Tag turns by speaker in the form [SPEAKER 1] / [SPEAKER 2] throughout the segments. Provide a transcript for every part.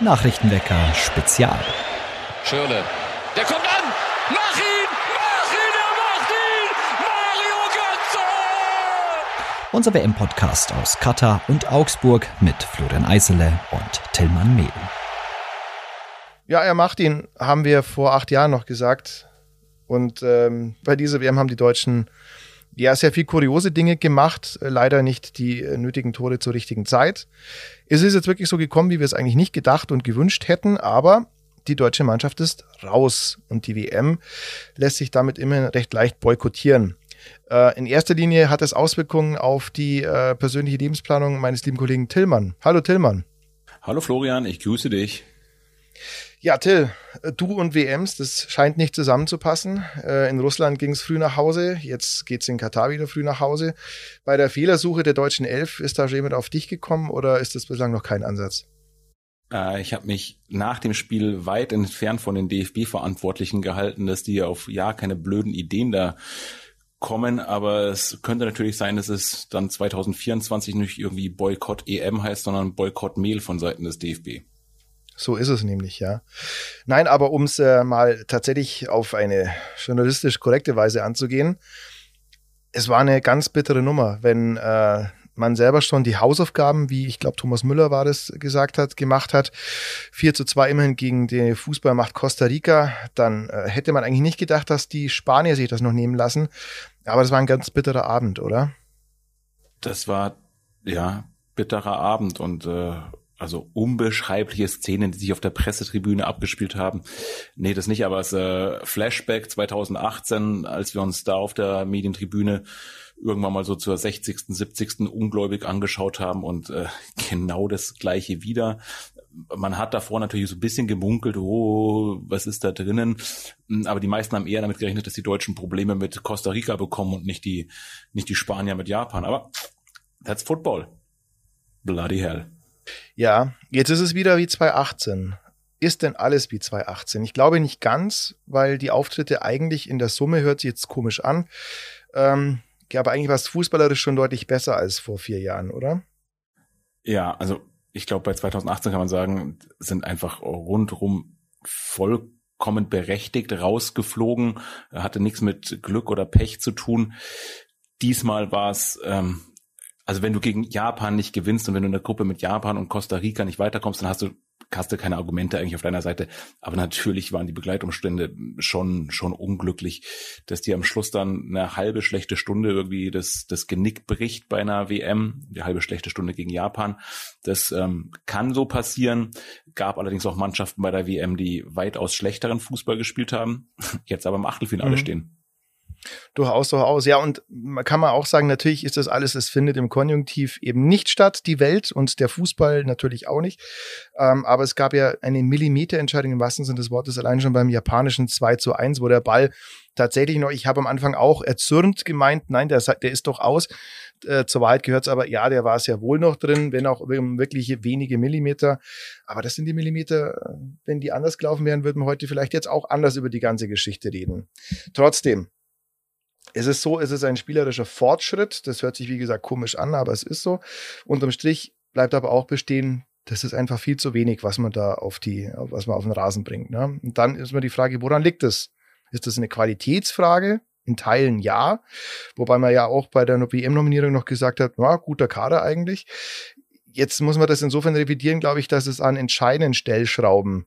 [SPEAKER 1] Nachrichtenwecker Spezial.
[SPEAKER 2] Schirle. Der kommt an! Mach ihn! Mach ihn! Er macht ihn! Mario Götze!
[SPEAKER 1] Unser WM-Podcast aus Katar und Augsburg mit Florian Eisele und Tillmann Mehl.
[SPEAKER 3] Ja, er macht ihn, haben wir vor acht Jahren noch gesagt. Und ähm, bei dieser WM haben die Deutschen ja sehr viel kuriose Dinge gemacht, äh, leider nicht die äh, nötigen Tore zur richtigen Zeit. Es ist jetzt wirklich so gekommen, wie wir es eigentlich nicht gedacht und gewünscht hätten, aber die deutsche Mannschaft ist raus und die WM lässt sich damit immer recht leicht boykottieren. Äh, in erster Linie hat es Auswirkungen auf die äh, persönliche Lebensplanung meines lieben Kollegen Tillmann. Hallo Tillmann.
[SPEAKER 4] Hallo Florian, ich grüße dich.
[SPEAKER 3] Ja, Till, du und WMs, das scheint nicht zusammenzupassen. Äh, in Russland ging es früh nach Hause, jetzt geht es in Katar wieder früh nach Hause. Bei der Fehlersuche der deutschen Elf, ist da jemand auf dich gekommen oder ist das bislang noch kein Ansatz?
[SPEAKER 4] Äh, ich habe mich nach dem Spiel weit entfernt von den DFB-Verantwortlichen gehalten, dass die auf ja keine blöden Ideen da kommen, aber es könnte natürlich sein, dass es dann 2024 nicht irgendwie Boykott EM heißt, sondern Boykott Mehl von Seiten des DFB.
[SPEAKER 3] So ist es nämlich, ja. Nein, aber um es äh, mal tatsächlich auf eine journalistisch korrekte Weise anzugehen, es war eine ganz bittere Nummer, wenn äh, man selber schon die Hausaufgaben, wie ich glaube Thomas Müller war das gesagt hat, gemacht hat. 4 zu 2 immerhin gegen die Fußballmacht Costa Rica. Dann äh, hätte man eigentlich nicht gedacht, dass die Spanier sich das noch nehmen lassen. Aber das war ein ganz bitterer Abend, oder?
[SPEAKER 4] Das war, ja, bitterer Abend und äh, also unbeschreibliche Szenen, die sich auf der Pressetribüne abgespielt haben. Nee, das nicht, aber es äh, Flashback 2018, als wir uns da auf der Medientribüne irgendwann mal so zur 60., 70. ungläubig angeschaut haben und äh, genau das gleiche wieder. Man hat davor natürlich so ein bisschen gemunkelt, oh, was ist da drinnen? Aber die meisten haben eher damit gerechnet, dass die Deutschen Probleme mit Costa Rica bekommen und nicht die, nicht die Spanier mit Japan. Aber that's football. Bloody hell.
[SPEAKER 3] Ja, jetzt ist es wieder wie 2018. Ist denn alles wie 2018? Ich glaube nicht ganz, weil die Auftritte eigentlich in der Summe hört sich jetzt komisch an. Ähm, aber eigentlich war es fußballerisch schon deutlich besser als vor vier Jahren, oder?
[SPEAKER 4] Ja, also ich glaube, bei 2018 kann man sagen, sind einfach rundrum vollkommen berechtigt rausgeflogen, hatte nichts mit Glück oder Pech zu tun. Diesmal war es ähm, also wenn du gegen Japan nicht gewinnst und wenn du in der Gruppe mit Japan und Costa Rica nicht weiterkommst, dann hast du hast du keine Argumente eigentlich auf deiner Seite. Aber natürlich waren die Begleitumstände schon, schon unglücklich, dass die am Schluss dann eine halbe schlechte Stunde irgendwie das, das Genick bricht bei einer WM, die halbe schlechte Stunde gegen Japan. Das ähm, kann so passieren. Gab allerdings auch Mannschaften bei der WM, die weitaus schlechteren Fußball gespielt haben, jetzt aber im Achtelfinale mhm. stehen.
[SPEAKER 3] Durchaus, durchaus. Ja, und man kann man auch sagen, natürlich ist das alles, es findet im Konjunktiv eben nicht statt, die Welt und der Fußball natürlich auch nicht. Ähm, aber es gab ja eine Millimeterentscheidung im wahrsten Sinne des Wortes allein schon beim japanischen 2 zu 1, wo der Ball tatsächlich noch, ich habe am Anfang auch erzürnt gemeint, nein, der, der ist doch aus. Äh, zur Wahrheit gehört es aber, ja, der war sehr wohl noch drin, wenn auch wirklich wenige Millimeter. Aber das sind die Millimeter, wenn die anders gelaufen wären, würden wir heute vielleicht jetzt auch anders über die ganze Geschichte reden. Trotzdem, es ist so, es ist ein spielerischer Fortschritt. Das hört sich, wie gesagt, komisch an, aber es ist so. Unterm Strich bleibt aber auch bestehen, das ist einfach viel zu wenig, was man da auf die, was man auf den Rasen bringt. Ne? Und dann ist mir die Frage, woran liegt es? Ist das eine Qualitätsfrage? In Teilen ja. Wobei man ja auch bei der WM-Nominierung noch gesagt hat, ja, guter Kader eigentlich. Jetzt muss man das insofern revidieren, glaube ich, dass es an entscheidenden Stellschrauben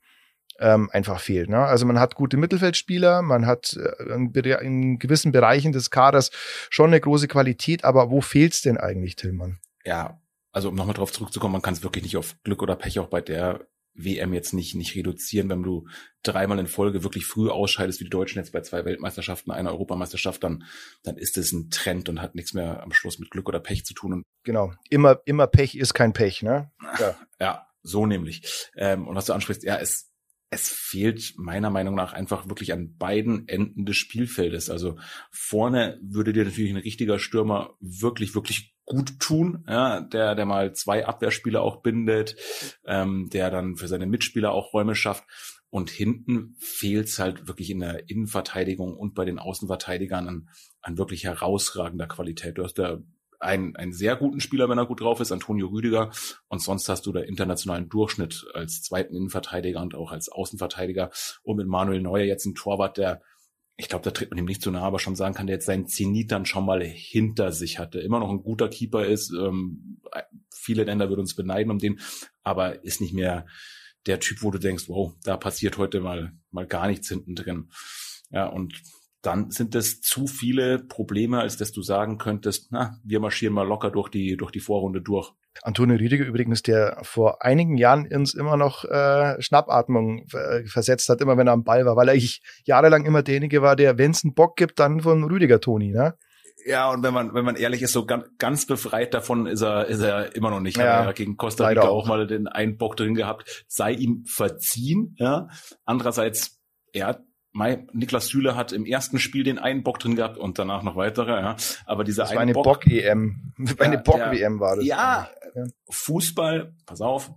[SPEAKER 3] ähm, einfach fehlt. Ne? Also man hat gute Mittelfeldspieler, man hat äh, in, in, gewissen Bereichen des Kaders schon eine große Qualität, aber wo fehlt's denn eigentlich, Tillmann?
[SPEAKER 4] Ja, also um nochmal drauf zurückzukommen, man kann es wirklich nicht auf Glück oder Pech auch bei der WM jetzt nicht, nicht reduzieren, wenn du dreimal in Folge wirklich früh ausscheidest, wie die Deutschen jetzt bei zwei Weltmeisterschaften, einer Europameisterschaft, dann, dann ist es ein Trend und hat nichts mehr am Schluss mit Glück oder Pech zu tun. Und
[SPEAKER 3] genau, immer, immer Pech ist kein Pech, ne?
[SPEAKER 4] Ja, ja so nämlich. Ähm, und was du ansprichst, ja, es es fehlt meiner Meinung nach einfach wirklich an beiden Enden des Spielfeldes. Also vorne würde dir natürlich ein richtiger Stürmer wirklich, wirklich gut tun, ja, der, der mal zwei Abwehrspieler auch bindet, ähm, der dann für seine Mitspieler auch Räume schafft. Und hinten fehlt es halt wirklich in der Innenverteidigung und bei den Außenverteidigern an, an wirklich herausragender Qualität. Du hast da einen, einen sehr guten Spieler, wenn er gut drauf ist, Antonio Rüdiger. Und sonst hast du da internationalen Durchschnitt als zweiten Innenverteidiger und auch als Außenverteidiger. Und mit Manuel Neuer jetzt ein Torwart, der ich glaube, da tritt man ihm nicht zu nahe, aber schon sagen kann, der jetzt seinen Zenit dann schon mal hinter sich hatte. Immer noch ein guter Keeper ist. Ähm, viele Länder würden uns beneiden um den, aber ist nicht mehr der Typ, wo du denkst, wow, da passiert heute mal, mal gar nichts hinten drin. Ja, und dann sind es zu viele Probleme, als dass du sagen könntest, na, wir marschieren mal locker durch die, durch die Vorrunde durch.
[SPEAKER 3] Antonio Rüdiger übrigens, der vor einigen Jahren uns immer noch äh, Schnappatmung äh, versetzt hat, immer wenn er am Ball war, weil er ich jahrelang immer derjenige war, der, wenn es einen Bock gibt, dann von Rüdiger Toni, ne?
[SPEAKER 4] Ja, und wenn man, wenn man ehrlich ist, so ganz, ganz befreit davon ist er, ist er immer noch nicht. Ja, ja gegen Costa Rica auch. auch mal den einen Bock drin gehabt. Sei ihm verziehen, ja. Andererseits, er hat Mai, Niklas Süle hat im ersten Spiel den einen Bock drin gehabt und danach noch weitere, ja. Aber dieser
[SPEAKER 3] das war eine Bock-EM. Bock eine Bock-WM war das.
[SPEAKER 4] Ja, ja, Fußball, pass auf,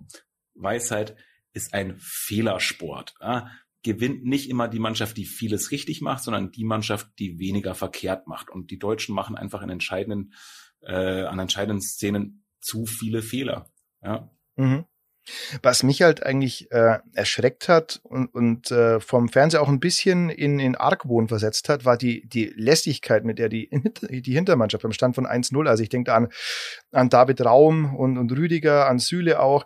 [SPEAKER 4] Weisheit ist ein Fehlersport. Ja. Gewinnt nicht immer die Mannschaft, die vieles richtig macht, sondern die Mannschaft, die weniger verkehrt macht. Und die Deutschen machen einfach in entscheidenden, äh, an entscheidenden Szenen zu viele Fehler. Ja.
[SPEAKER 3] Mhm. Was mich halt eigentlich äh, erschreckt hat und, und äh, vom Fernseher auch ein bisschen in, in Argwohn versetzt hat, war die, die Lässigkeit, mit der die, die Hintermannschaft beim Stand von 1-0, also ich denke an, an David Raum und, und Rüdiger, an Süle auch,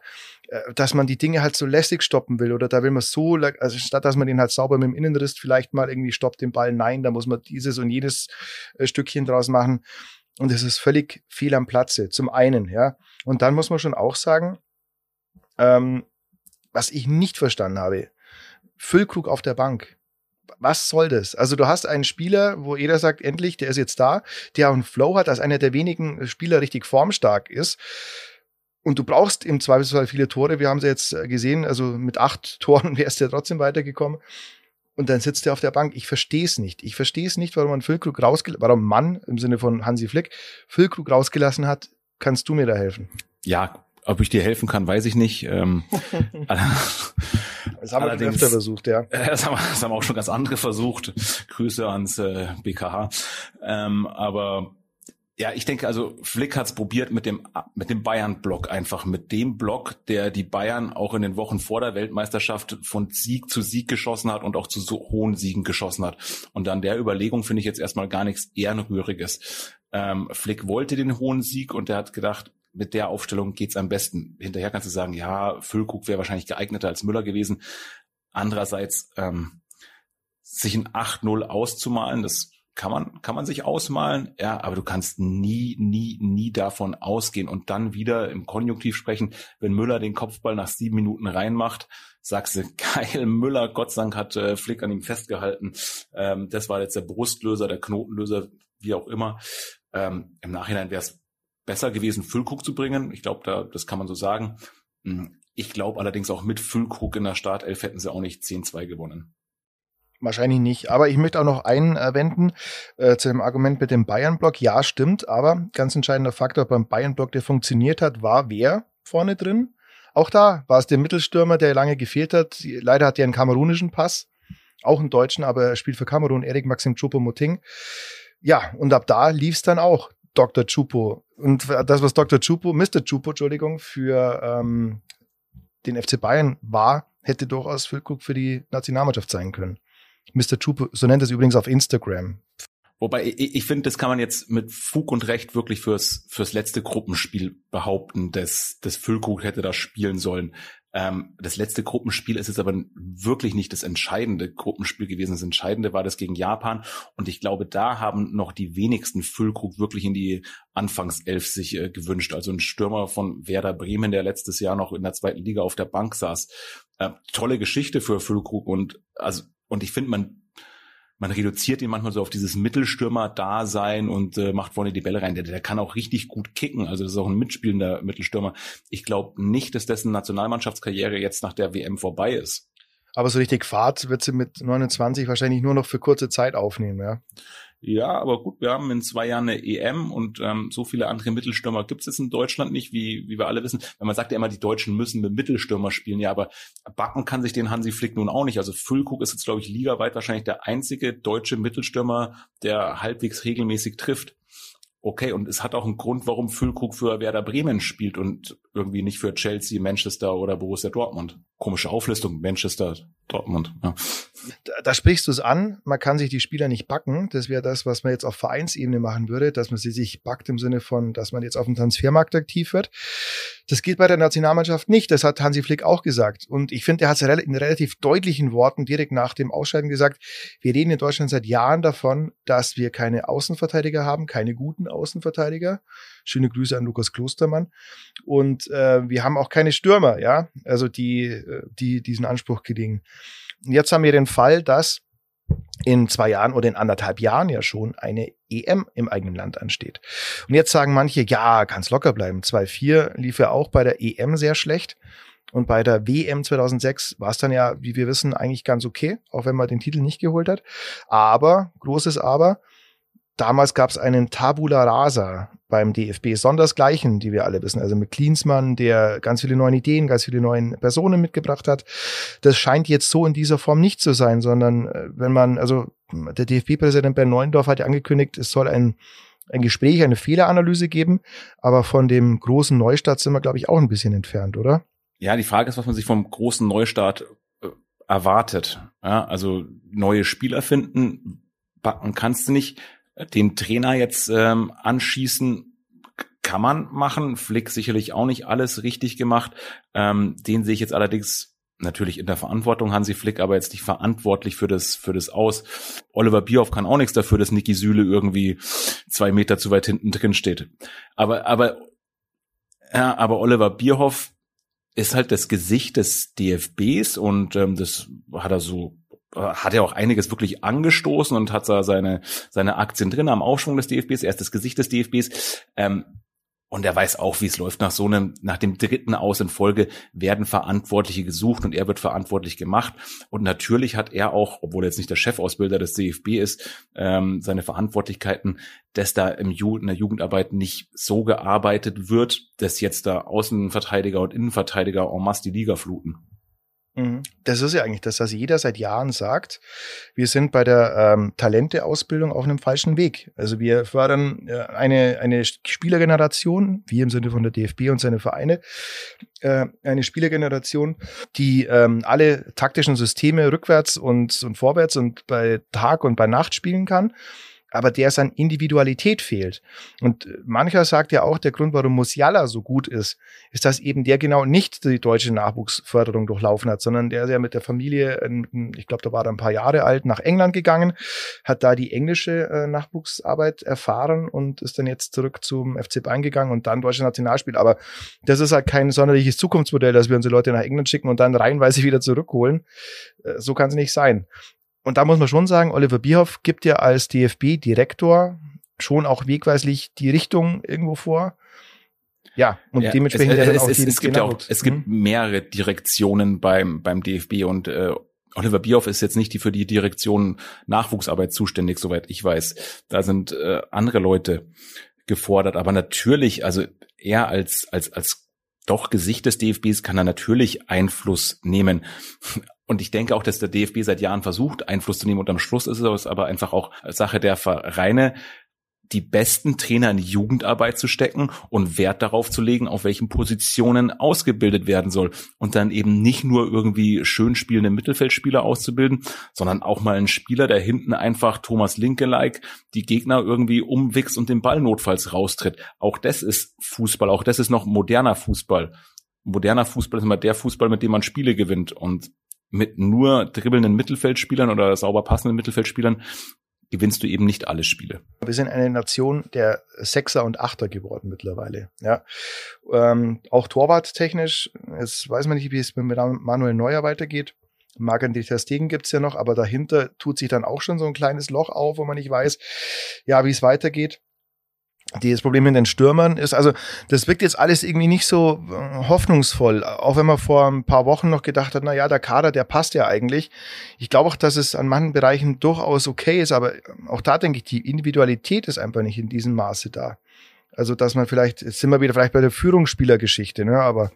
[SPEAKER 3] äh, dass man die Dinge halt so lässig stoppen will oder da will man so, also statt dass man den halt sauber mit dem Innenriss vielleicht mal irgendwie stoppt den Ball, nein, da muss man dieses und jedes äh, Stückchen draus machen und es ist völlig fehl am Platze, zum einen, ja. Und dann muss man schon auch sagen, ähm, was ich nicht verstanden habe, Füllkrug auf der Bank. Was soll das? Also du hast einen Spieler, wo jeder sagt, endlich, der ist jetzt da, der auch einen Flow hat, als einer der wenigen Spieler richtig formstark ist. Und du brauchst im Zweifelsfall viele Tore. Wir haben sie jetzt gesehen, also mit acht Toren wärst du ja trotzdem weitergekommen. Und dann sitzt er auf der Bank. Ich verstehe es nicht. Ich verstehe es nicht, warum man Füllkrug rausgelassen, warum Mann im Sinne von Hansi Flick Füllkrug rausgelassen hat. Kannst du mir da helfen?
[SPEAKER 4] Ja, ob ich dir helfen kann, weiß ich nicht. Ähm,
[SPEAKER 3] das haben wir öfter versucht, ja.
[SPEAKER 4] Das haben, wir, das haben auch schon ganz andere versucht. Grüße ans äh, BKH. Ähm, aber ja, ich denke, also Flick hat's probiert mit dem mit dem Bayern-Block einfach, mit dem Block, der die Bayern auch in den Wochen vor der Weltmeisterschaft von Sieg zu Sieg geschossen hat und auch zu so hohen Siegen geschossen hat. Und an der Überlegung finde ich jetzt erstmal gar nichts Ehrenrühriges. Ähm, Flick wollte den hohen Sieg und er hat gedacht, mit der Aufstellung geht's am besten. Hinterher kannst du sagen, ja, Füllkrug wäre wahrscheinlich geeigneter als Müller gewesen. Andererseits, ähm, sich ein 8-0 auszumalen, das kann man, kann man sich ausmalen, ja, aber du kannst nie, nie, nie davon ausgehen und dann wieder im Konjunktiv sprechen, wenn Müller den Kopfball nach sieben Minuten reinmacht, sagst du, geil, Müller, Gott sei Dank hat äh, Flick an ihm festgehalten. Ähm, das war jetzt der Brustlöser, der Knotenlöser, wie auch immer. Ähm, Im Nachhinein wäre es besser gewesen, Füllkrug zu bringen. Ich glaube, da, das kann man so sagen. Hm, ich glaube allerdings auch mit Füllkrug in der Startelf hätten sie auch nicht 10-2 gewonnen.
[SPEAKER 3] Wahrscheinlich nicht. Aber ich möchte auch noch einwenden äh, zu dem Argument mit dem Bayern-Block. Ja, stimmt. Aber ganz entscheidender Faktor beim Bayern-Block, der funktioniert hat, war wer vorne drin? Auch da war es der Mittelstürmer, der lange gefehlt hat. Leider hat er einen kamerunischen Pass. Auch einen deutschen, aber er spielt für Kamerun, Erik Maxim Choupo-Moting. Ja, und ab da lief es dann auch. Dr. Chupo. Und das, was Dr. Chupo, Mr. Chupo, Entschuldigung, für ähm, den FC Bayern war, hätte durchaus Füllkrug für die Nationalmannschaft sein können. Mr. Chupo, so nennt es übrigens auf Instagram.
[SPEAKER 4] Wobei ich, ich finde, das kann man jetzt mit Fug und Recht wirklich fürs fürs letzte Gruppenspiel behaupten, dass das Füllkrug hätte da spielen sollen. Ähm, das letzte Gruppenspiel ist jetzt aber wirklich nicht das entscheidende Gruppenspiel gewesen. Das Entscheidende war das gegen Japan. Und ich glaube, da haben noch die wenigsten Füllkrug wirklich in die Anfangself sich äh, gewünscht. Also ein Stürmer von Werder Bremen, der letztes Jahr noch in der zweiten Liga auf der Bank saß. Äh, tolle Geschichte für Füllkrug. Und also, und ich finde, man man reduziert ihn manchmal so auf dieses Mittelstürmer-Dasein und äh, macht vorne die Bälle rein. Der, der kann auch richtig gut kicken. Also das ist auch ein mitspielender Mittelstürmer. Ich glaube nicht, dass dessen Nationalmannschaftskarriere jetzt nach der WM vorbei ist.
[SPEAKER 3] Aber so richtig Fahrt wird sie mit 29 wahrscheinlich nur noch für kurze Zeit aufnehmen, ja.
[SPEAKER 4] Ja, aber gut, wir haben in zwei Jahren eine EM und ähm, so viele andere Mittelstürmer gibt es jetzt in Deutschland nicht, wie, wie wir alle wissen. Wenn man sagt ja immer, die Deutschen müssen mit Mittelstürmer spielen, ja, aber backen kann sich den Hansi Flick nun auch nicht. Also Füllkrug ist jetzt, glaube ich, ligaweit wahrscheinlich der einzige deutsche Mittelstürmer, der halbwegs regelmäßig trifft. okay, und es hat auch einen Grund, warum Füllkrug für Werder Bremen spielt und irgendwie nicht für Chelsea, Manchester oder Borussia Dortmund. Komische Auflistung, Manchester, Dortmund. Ja.
[SPEAKER 3] Da, da sprichst du es an, man kann sich die Spieler nicht backen. Das wäre das, was man jetzt auf Vereinsebene machen würde, dass man sie sich backt im Sinne von, dass man jetzt auf dem Transfermarkt aktiv wird. Das geht bei der Nationalmannschaft nicht. Das hat Hansi Flick auch gesagt. Und ich finde, er hat es in relativ deutlichen Worten direkt nach dem Ausscheiden gesagt. Wir reden in Deutschland seit Jahren davon, dass wir keine Außenverteidiger haben, keine guten Außenverteidiger. Schöne Grüße an Lukas Klostermann. Und äh, wir haben auch keine Stürmer, ja, also die, äh, die diesen Anspruch gelingen. Jetzt haben wir den Fall, dass in zwei Jahren oder in anderthalb Jahren ja schon eine EM im eigenen Land ansteht. Und jetzt sagen manche, ja, kann's locker bleiben. 2-4 lief ja auch bei der EM sehr schlecht. Und bei der WM 2006 war es dann ja, wie wir wissen, eigentlich ganz okay, auch wenn man den Titel nicht geholt hat. Aber, großes Aber, damals gab es einen Tabula Rasa beim DFB, sondersgleichen, die wir alle wissen. Also mit Klinsmann, der ganz viele neue Ideen, ganz viele neue Personen mitgebracht hat. Das scheint jetzt so in dieser Form nicht zu sein, sondern äh, wenn man, also der DFB-Präsident Ben Neuendorf hat ja angekündigt, es soll ein ein Gespräch, eine Fehleranalyse geben, aber von dem großen Neustart sind wir, glaube ich, auch ein bisschen entfernt, oder?
[SPEAKER 4] Ja, die Frage ist, was man sich vom großen Neustart äh, erwartet. Ja, also neue Spieler finden, backen kannst du nicht den Trainer jetzt ähm, anschießen, kann man machen. Flick sicherlich auch nicht alles richtig gemacht. Ähm, den sehe ich jetzt allerdings natürlich in der Verantwortung Hansi Flick, aber jetzt nicht verantwortlich für das für das Aus. Oliver Bierhoff kann auch nichts dafür, dass Niki Süle irgendwie zwei Meter zu weit hinten drin steht. Aber aber ja, aber Oliver Bierhoff ist halt das Gesicht des DFBs und ähm, das hat er so hat er auch einiges wirklich angestoßen und hat da seine, seine Aktien drin am Aufschwung des DFBs, er ist das Gesicht des DFBs. Ähm, und er weiß auch, wie es läuft. Nach so einem, nach dem dritten Aus in Folge werden Verantwortliche gesucht und er wird verantwortlich gemacht. Und natürlich hat er auch, obwohl er jetzt nicht der Chefausbilder des DFB ist, ähm, seine Verantwortlichkeiten, dass da im Ju in der Jugendarbeit nicht so gearbeitet wird, dass jetzt da Außenverteidiger und Innenverteidiger en masse die Liga fluten.
[SPEAKER 3] Mhm. Das ist ja eigentlich das, was jeder seit Jahren sagt. Wir sind bei der ähm, Talenteausbildung auf einem falschen Weg. Also wir fördern äh, eine, eine Spielergeneration, wie im Sinne von der DFB und seine Vereine, äh, eine Spielergeneration, die ähm, alle taktischen Systeme rückwärts und, und vorwärts und bei Tag und bei Nacht spielen kann aber der es an Individualität fehlt. Und mancher sagt ja auch, der Grund, warum Musiala so gut ist, ist, dass eben der genau nicht die deutsche Nachwuchsförderung durchlaufen hat, sondern der ist ja mit der Familie, ich glaube, da war er ein paar Jahre alt, nach England gegangen, hat da die englische äh, Nachwuchsarbeit erfahren und ist dann jetzt zurück zum FC Bayern gegangen und dann deutsches Nationalspiel. Aber das ist halt kein sonderliches Zukunftsmodell, dass wir unsere Leute nach England schicken und dann reihenweise wieder zurückholen. Äh, so kann es nicht sein. Und da muss man schon sagen, Oliver Bierhoff gibt ja als DFB-Direktor schon auch wegweislich die Richtung irgendwo vor. Ja, und ja, dementsprechend
[SPEAKER 4] es, es, auch es, es gibt ja auch, es gibt mhm. mehrere Direktionen beim, beim DFB und äh, Oliver Bierhoff ist jetzt nicht die für die Direktion Nachwuchsarbeit zuständig, soweit ich weiß. Da sind äh, andere Leute gefordert, aber natürlich, also er als als als doch Gesicht des DFBs kann er natürlich Einfluss nehmen. Und ich denke auch, dass der DFB seit Jahren versucht, Einfluss zu nehmen. Und am Schluss ist es aber einfach auch Sache der Vereine, die besten Trainer in Jugendarbeit zu stecken und Wert darauf zu legen, auf welchen Positionen ausgebildet werden soll. Und dann eben nicht nur irgendwie schön spielende Mittelfeldspieler auszubilden, sondern auch mal einen Spieler, der hinten einfach Thomas Linke-like die Gegner irgendwie umwichst und den Ball notfalls raustritt. Auch das ist Fußball, auch das ist noch moderner Fußball. Moderner Fußball ist immer der Fußball, mit dem man Spiele gewinnt. Und mit nur dribbelnden Mittelfeldspielern oder sauber passenden Mittelfeldspielern gewinnst du eben nicht alle Spiele.
[SPEAKER 3] Wir sind eine Nation der Sechser und Achter geworden mittlerweile. Ja, ähm, auch Torwarttechnisch. Jetzt weiß man nicht, wie es mit Manuel Neuer weitergeht. Marc-André Ter gibt's ja noch, aber dahinter tut sich dann auch schon so ein kleines Loch auf, wo man nicht weiß, ja, wie es weitergeht das Problem mit den Stürmern ist, also das wirkt jetzt alles irgendwie nicht so äh, hoffnungsvoll, auch wenn man vor ein paar Wochen noch gedacht hat, na ja, der Kader, der passt ja eigentlich. Ich glaube auch, dass es an manchen Bereichen durchaus okay ist, aber auch da denke ich, die Individualität ist einfach nicht in diesem Maße da. Also, dass man vielleicht, jetzt sind wir wieder vielleicht bei der Führungsspielergeschichte, ne, aber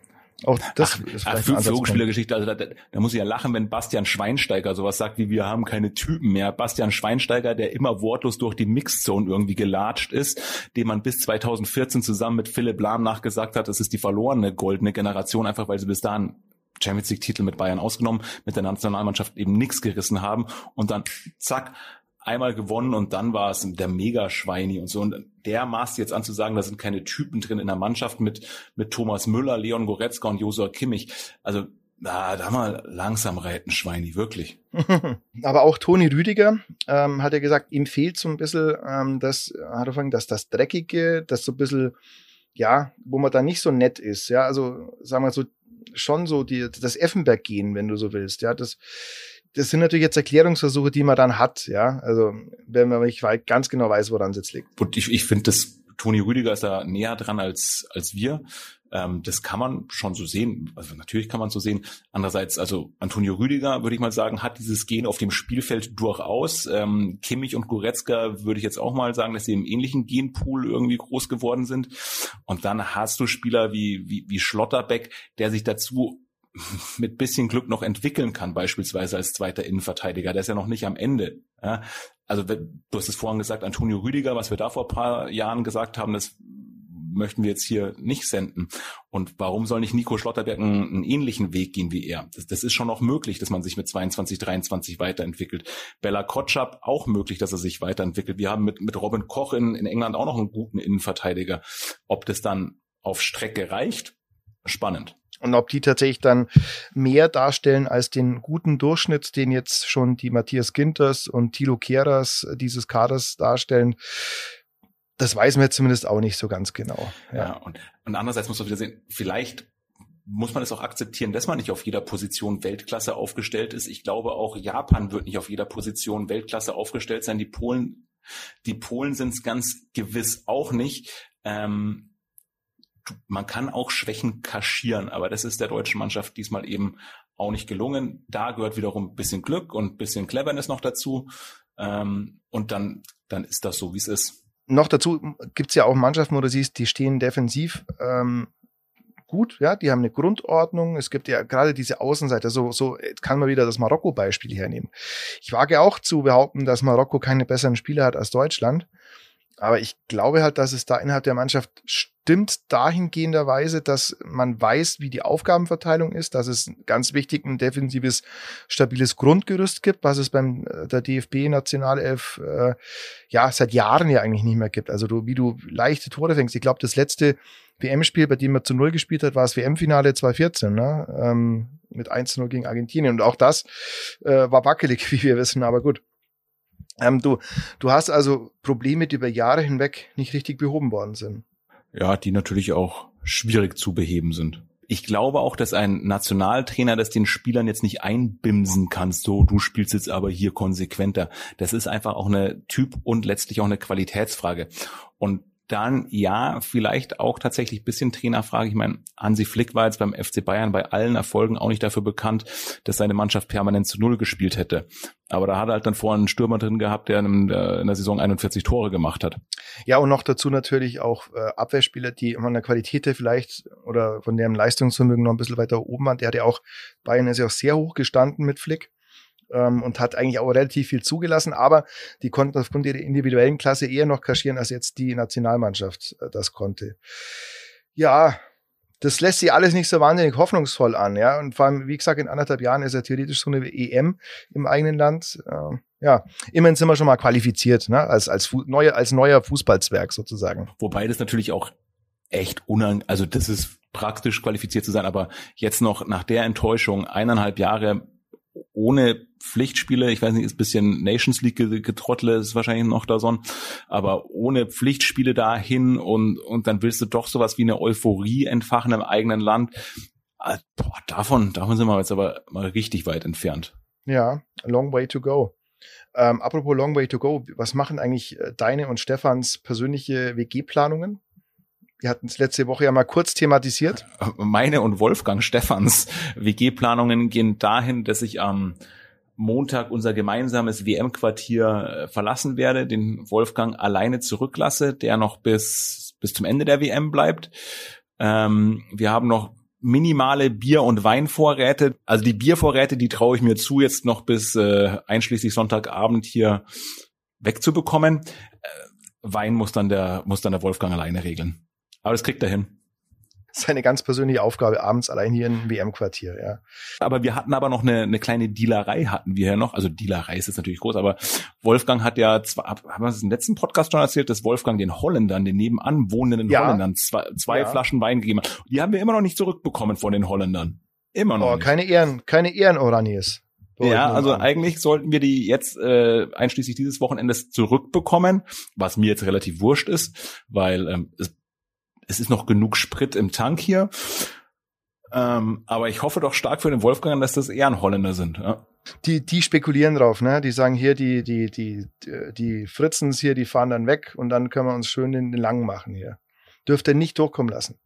[SPEAKER 4] Auch das ach, ist ach, Führungsspielergeschichte, also da, da, da muss ich ja lachen, wenn Bastian Schweinsteiger sowas sagt, wie wir haben keine Typen mehr. Bastian Schweinsteiger, der immer wortlos durch die Mixzone irgendwie gelatscht ist, dem man bis 2014 zusammen mit Philipp Lahm nachgesagt hat, das ist die verlorene goldene Generation, einfach weil sie bis dahin Champions League Titel mit Bayern ausgenommen, mit der Nationalmannschaft eben nichts gerissen haben und dann zack, einmal gewonnen und dann war es der Mega-Schweini und so. Und der maßt jetzt an zu sagen, da sind keine Typen drin in der Mannschaft mit, mit Thomas Müller, Leon Goretzka und Josua Kimmich. Also na, da mal langsam reiten, Schweini, wirklich.
[SPEAKER 3] Aber auch Toni Rüdiger ähm, hat ja gesagt, ihm fehlt so ein bisschen ähm, das, hat er dass das Dreckige, das so ein bisschen, ja, wo man da nicht so nett ist. Ja, also sagen wir so, schon so die, das Effenberg gehen, wenn du so willst. Ja, das, das sind natürlich jetzt Erklärungsversuche, die man dann hat, ja. Also wenn man nicht ganz genau weiß, woran es jetzt liegt.
[SPEAKER 4] Und ich, ich finde, das Toni Rüdiger ist da näher dran als, als wir. Ähm, das kann man schon so sehen. Also natürlich kann man so sehen. Andererseits, also Antonio Rüdiger, würde ich mal sagen, hat dieses Gen auf dem Spielfeld durchaus. Ähm, Kimmich und Goretzka würde ich jetzt auch mal sagen, dass sie im ähnlichen Genpool irgendwie groß geworden sind. Und dann hast du Spieler wie, wie, wie Schlotterbeck, der sich dazu mit bisschen Glück noch entwickeln kann, beispielsweise als zweiter Innenverteidiger. Der ist ja noch nicht am Ende. Ja? Also du hast es vorhin gesagt, Antonio Rüdiger, was wir da vor paar Jahren gesagt haben, das möchten wir jetzt hier nicht senden. Und warum soll nicht Nico Schlotterberg einen, einen ähnlichen Weg gehen wie er? Das, das, ist schon noch möglich, dass man sich mit 22, 23 weiterentwickelt. Bella Kotschap auch möglich, dass er sich weiterentwickelt. Wir haben mit, mit Robin Koch in, in England auch noch einen guten Innenverteidiger. Ob das dann auf Strecke reicht, spannend.
[SPEAKER 3] Und ob die tatsächlich dann mehr darstellen als den guten Durchschnitt, den jetzt schon die Matthias Ginters und Thilo Keras dieses Kaders darstellen, das weiß man jetzt zumindest auch nicht so ganz genau.
[SPEAKER 4] Ja, ja und, und andererseits muss man wieder sehen, vielleicht muss man es auch akzeptieren, dass man nicht auf jeder Position Weltklasse aufgestellt ist. Ich glaube auch Japan wird nicht auf jeder Position Weltklasse aufgestellt sein. Die Polen, die Polen sind es ganz gewiss auch nicht. Ähm, man kann auch Schwächen kaschieren, aber das ist der deutschen Mannschaft diesmal eben auch nicht gelungen. Da gehört wiederum ein bisschen Glück und ein bisschen Cleverness noch dazu. Ähm, und dann, dann ist das so, wie es ist
[SPEAKER 3] noch dazu gibt's ja auch Mannschaften, wo du siehst, die stehen defensiv ähm, gut, ja, die haben eine Grundordnung. Es gibt ja gerade diese Außenseite, so, so kann man wieder das Marokko-Beispiel hernehmen. Ich wage auch zu behaupten, dass Marokko keine besseren Spieler hat als Deutschland. Aber ich glaube halt, dass es da innerhalb der Mannschaft stimmt dahingehenderweise, dass man weiß, wie die Aufgabenverteilung ist, dass es ganz wichtig ein defensives, stabiles Grundgerüst gibt, was es beim äh, der DFB-Nationalelf äh, ja seit Jahren ja eigentlich nicht mehr gibt. Also du, wie du leichte Tore fängst. Ich glaube, das letzte WM-Spiel, bei dem er zu Null gespielt hat, war das WM-Finale 2014, ne? ähm, mit 1-0 gegen Argentinien. Und auch das äh, war wackelig, wie wir wissen, aber gut. Ähm, du, du hast also Probleme, die über Jahre hinweg nicht richtig behoben worden sind.
[SPEAKER 4] Ja, die natürlich auch schwierig zu beheben sind. Ich glaube auch, dass ein Nationaltrainer das den Spielern jetzt nicht einbimsen kann, so du spielst jetzt aber hier konsequenter. Das ist einfach auch eine Typ und letztlich auch eine Qualitätsfrage. Und dann ja, vielleicht auch tatsächlich bisschen Trainerfrage. Ich meine, Hansi Flick war jetzt beim FC Bayern bei allen Erfolgen auch nicht dafür bekannt, dass seine Mannschaft permanent zu Null gespielt hätte. Aber da hat er halt dann vorhin einen Stürmer drin gehabt, der in der Saison 41 Tore gemacht hat.
[SPEAKER 3] Ja, und noch dazu natürlich auch äh, Abwehrspieler, die von der Qualität vielleicht oder von deren Leistungsvermögen noch ein bisschen weiter oben waren. Der hat ja auch, Bayern ist ja auch sehr hoch gestanden mit Flick ähm, und hat eigentlich auch relativ viel zugelassen, aber die konnten aufgrund ihrer individuellen Klasse eher noch kaschieren, als jetzt die Nationalmannschaft äh, das konnte. Ja, das lässt sich alles nicht so wahnsinnig hoffnungsvoll an, ja. Und vor allem, wie gesagt, in anderthalb Jahren ist ja theoretisch so eine EM im eigenen Land. Äh, ja, immerhin sind wir schon mal qualifiziert, ne? als, als, neue, als neuer Fußballzwerg sozusagen.
[SPEAKER 4] Wobei das natürlich auch echt unang, also das ist praktisch qualifiziert zu sein, aber jetzt noch nach der Enttäuschung eineinhalb Jahre ohne Pflichtspiele, ich weiß nicht, ist bisschen Nations League getrottle, ist wahrscheinlich noch da so, aber ohne Pflichtspiele dahin und, und dann willst du doch sowas wie eine Euphorie entfachen im eigenen Land. Ah, boah, davon, davon sind wir jetzt aber mal richtig weit entfernt.
[SPEAKER 3] Ja, long way to go. Ähm, apropos long way to go, was machen eigentlich äh, deine und Stefans persönliche WG-Planungen? Wir hatten es letzte Woche ja mal kurz thematisiert.
[SPEAKER 4] Meine und Wolfgang Stephans WG-Planungen gehen dahin, dass ich am Montag unser gemeinsames WM-Quartier äh, verlassen werde, den Wolfgang alleine zurücklasse, der noch bis, bis zum Ende der WM bleibt. Ähm, wir haben noch minimale Bier- und Weinvorräte. Also die Biervorräte, die traue ich mir zu, jetzt noch bis äh, einschließlich Sonntagabend hier wegzubekommen. Äh, Wein muss dann der muss dann der Wolfgang alleine regeln. Aber das kriegt er hin
[SPEAKER 3] seine ganz persönliche Aufgabe abends allein hier im WM-Quartier, ja.
[SPEAKER 4] Aber wir hatten aber noch eine, eine kleine Dealerei hatten wir ja noch. Also Dealerei ist jetzt natürlich groß, aber Wolfgang hat ja, zwar, haben wir das im letzten Podcast schon erzählt, dass Wolfgang den Holländern, den nebenan wohnenden ja. Holländern zwei, zwei ja. Flaschen Wein gegeben hat. Die haben wir immer noch nicht zurückbekommen von den Holländern. Immer noch. Oh, nicht.
[SPEAKER 3] keine Ehren, keine Ehren-Oranies.
[SPEAKER 4] Ja, also eigentlich sollten wir die jetzt äh, einschließlich dieses Wochenendes zurückbekommen, was mir jetzt relativ wurscht ist, weil ähm, es es ist noch genug Sprit im Tank hier. Ähm, aber ich hoffe doch stark für den Wolfgang, dass das eher ein Holländer sind. Ja.
[SPEAKER 3] Die, die spekulieren drauf, ne? Die sagen hier, die, die, die, die Fritzens hier, die fahren dann weg und dann können wir uns schön den, den langen machen hier. Dürfte nicht durchkommen lassen.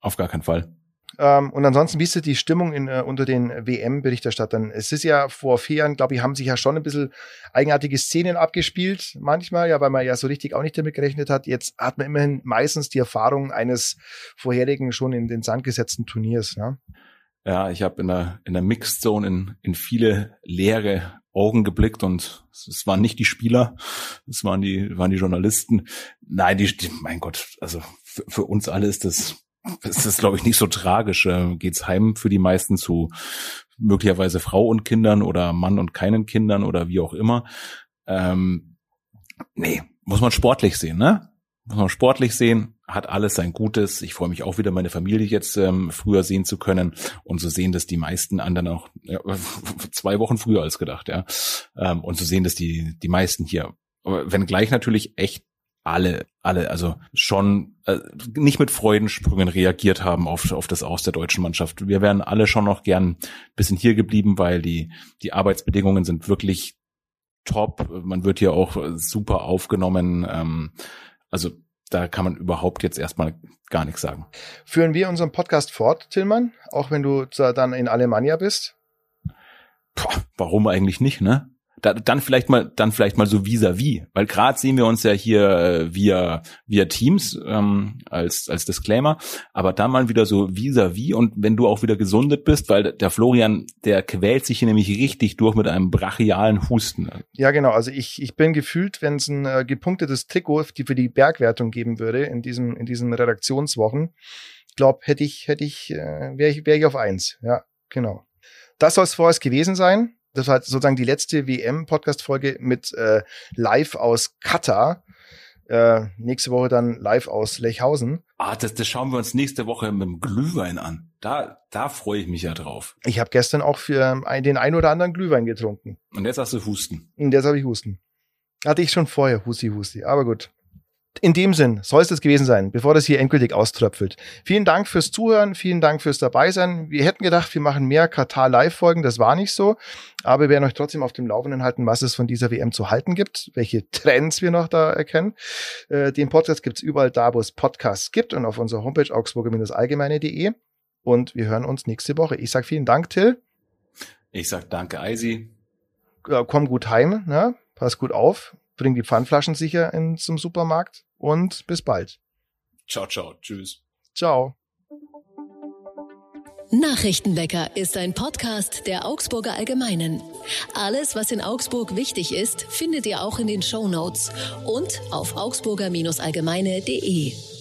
[SPEAKER 4] Auf gar keinen Fall.
[SPEAKER 3] Ähm, und ansonsten, wie ist die Stimmung in, äh, unter den WM-Berichterstattern? Es ist ja vor vier Jahren, glaube ich, haben sich ja schon ein bisschen eigenartige Szenen abgespielt, manchmal, ja, weil man ja so richtig auch nicht damit gerechnet hat. Jetzt hat man immerhin meistens die Erfahrung eines vorherigen schon in den Sand gesetzten Turniers. Ne?
[SPEAKER 4] Ja, ich habe in der, in der Mixed Zone in, in viele leere Augen geblickt und es waren nicht die Spieler, es waren die, waren die Journalisten. Nein, die, die mein Gott, also für, für uns alle ist das es ist, glaube ich, nicht so tragisch. Äh, geht's heim für die meisten zu möglicherweise Frau und Kindern oder Mann und keinen Kindern oder wie auch immer. Ähm, nee, muss man sportlich sehen, ne? Muss man sportlich sehen, hat alles sein Gutes. Ich freue mich auch wieder, meine Familie jetzt ähm, früher sehen zu können und zu sehen, dass die meisten anderen auch ja, zwei Wochen früher als gedacht, ja. Ähm, und zu sehen, dass die, die meisten hier, wenn gleich natürlich echt alle, alle, also schon äh, nicht mit Freudensprüngen reagiert haben auf, auf das Aus der deutschen Mannschaft. Wir wären alle schon noch gern bisschen hier geblieben, weil die, die Arbeitsbedingungen sind wirklich top. Man wird hier auch super aufgenommen. Ähm, also da kann man überhaupt jetzt erstmal gar nichts sagen.
[SPEAKER 3] Führen wir unseren Podcast fort, Tillmann, auch wenn du dann in Alemannia bist?
[SPEAKER 4] Boah, warum eigentlich nicht, ne? Da, dann vielleicht mal, dann vielleicht mal so vis-à-vis, -vis, weil gerade sehen wir uns ja hier äh, via via Teams ähm, als als Disclaimer, aber dann mal wieder so vis-à-vis -vis und wenn du auch wieder gesundet bist, weil der Florian, der quält sich hier nämlich richtig durch mit einem brachialen Husten.
[SPEAKER 3] Ja, genau. Also ich ich bin gefühlt, wenn es ein äh, gepunktetes Trikot die für die Bergwertung geben würde in diesem in diesen Redaktionswochen, glaube hätte ich hätte ich äh, wäre ich wäre ich auf eins. Ja, genau. Das soll es vorerst gewesen sein das war sozusagen die letzte WM-Podcast-Folge mit äh, live aus Katar. Äh, nächste Woche dann live aus Lechhausen.
[SPEAKER 4] Ah, das, das schauen wir uns nächste Woche mit dem Glühwein an. Da, da freue ich mich ja drauf.
[SPEAKER 3] Ich habe gestern auch für ein, den ein oder anderen Glühwein getrunken.
[SPEAKER 4] Und jetzt hast du Husten.
[SPEAKER 3] Und jetzt habe ich Husten. Hatte ich schon vorher, Husti, Husti. Aber gut in dem Sinn soll es das gewesen sein, bevor das hier endgültig auströpfelt. Vielen Dank fürs Zuhören, vielen Dank fürs Dabeisein. Wir hätten gedacht, wir machen mehr Katar-Live-Folgen, das war nicht so. Aber wir werden euch trotzdem auf dem Laufenden halten, was es von dieser WM zu halten gibt, welche Trends wir noch da erkennen. Äh, den Podcast gibt's überall da, wo es Podcasts gibt und auf unserer Homepage augsburger-allgemeine.de. Und wir hören uns nächste Woche. Ich sag vielen Dank, Till.
[SPEAKER 4] Ich sag danke, Eisi.
[SPEAKER 3] Komm gut heim, ne? Pass gut auf. Bring die Pfandflaschen sicher in, zum Supermarkt und bis bald.
[SPEAKER 4] Ciao, ciao. Tschüss.
[SPEAKER 3] Ciao.
[SPEAKER 5] Nachrichtenwecker ist ein Podcast der Augsburger Allgemeinen. Alles, was in Augsburg wichtig ist, findet ihr auch in den Show Notes und auf augsburger-allgemeine.de.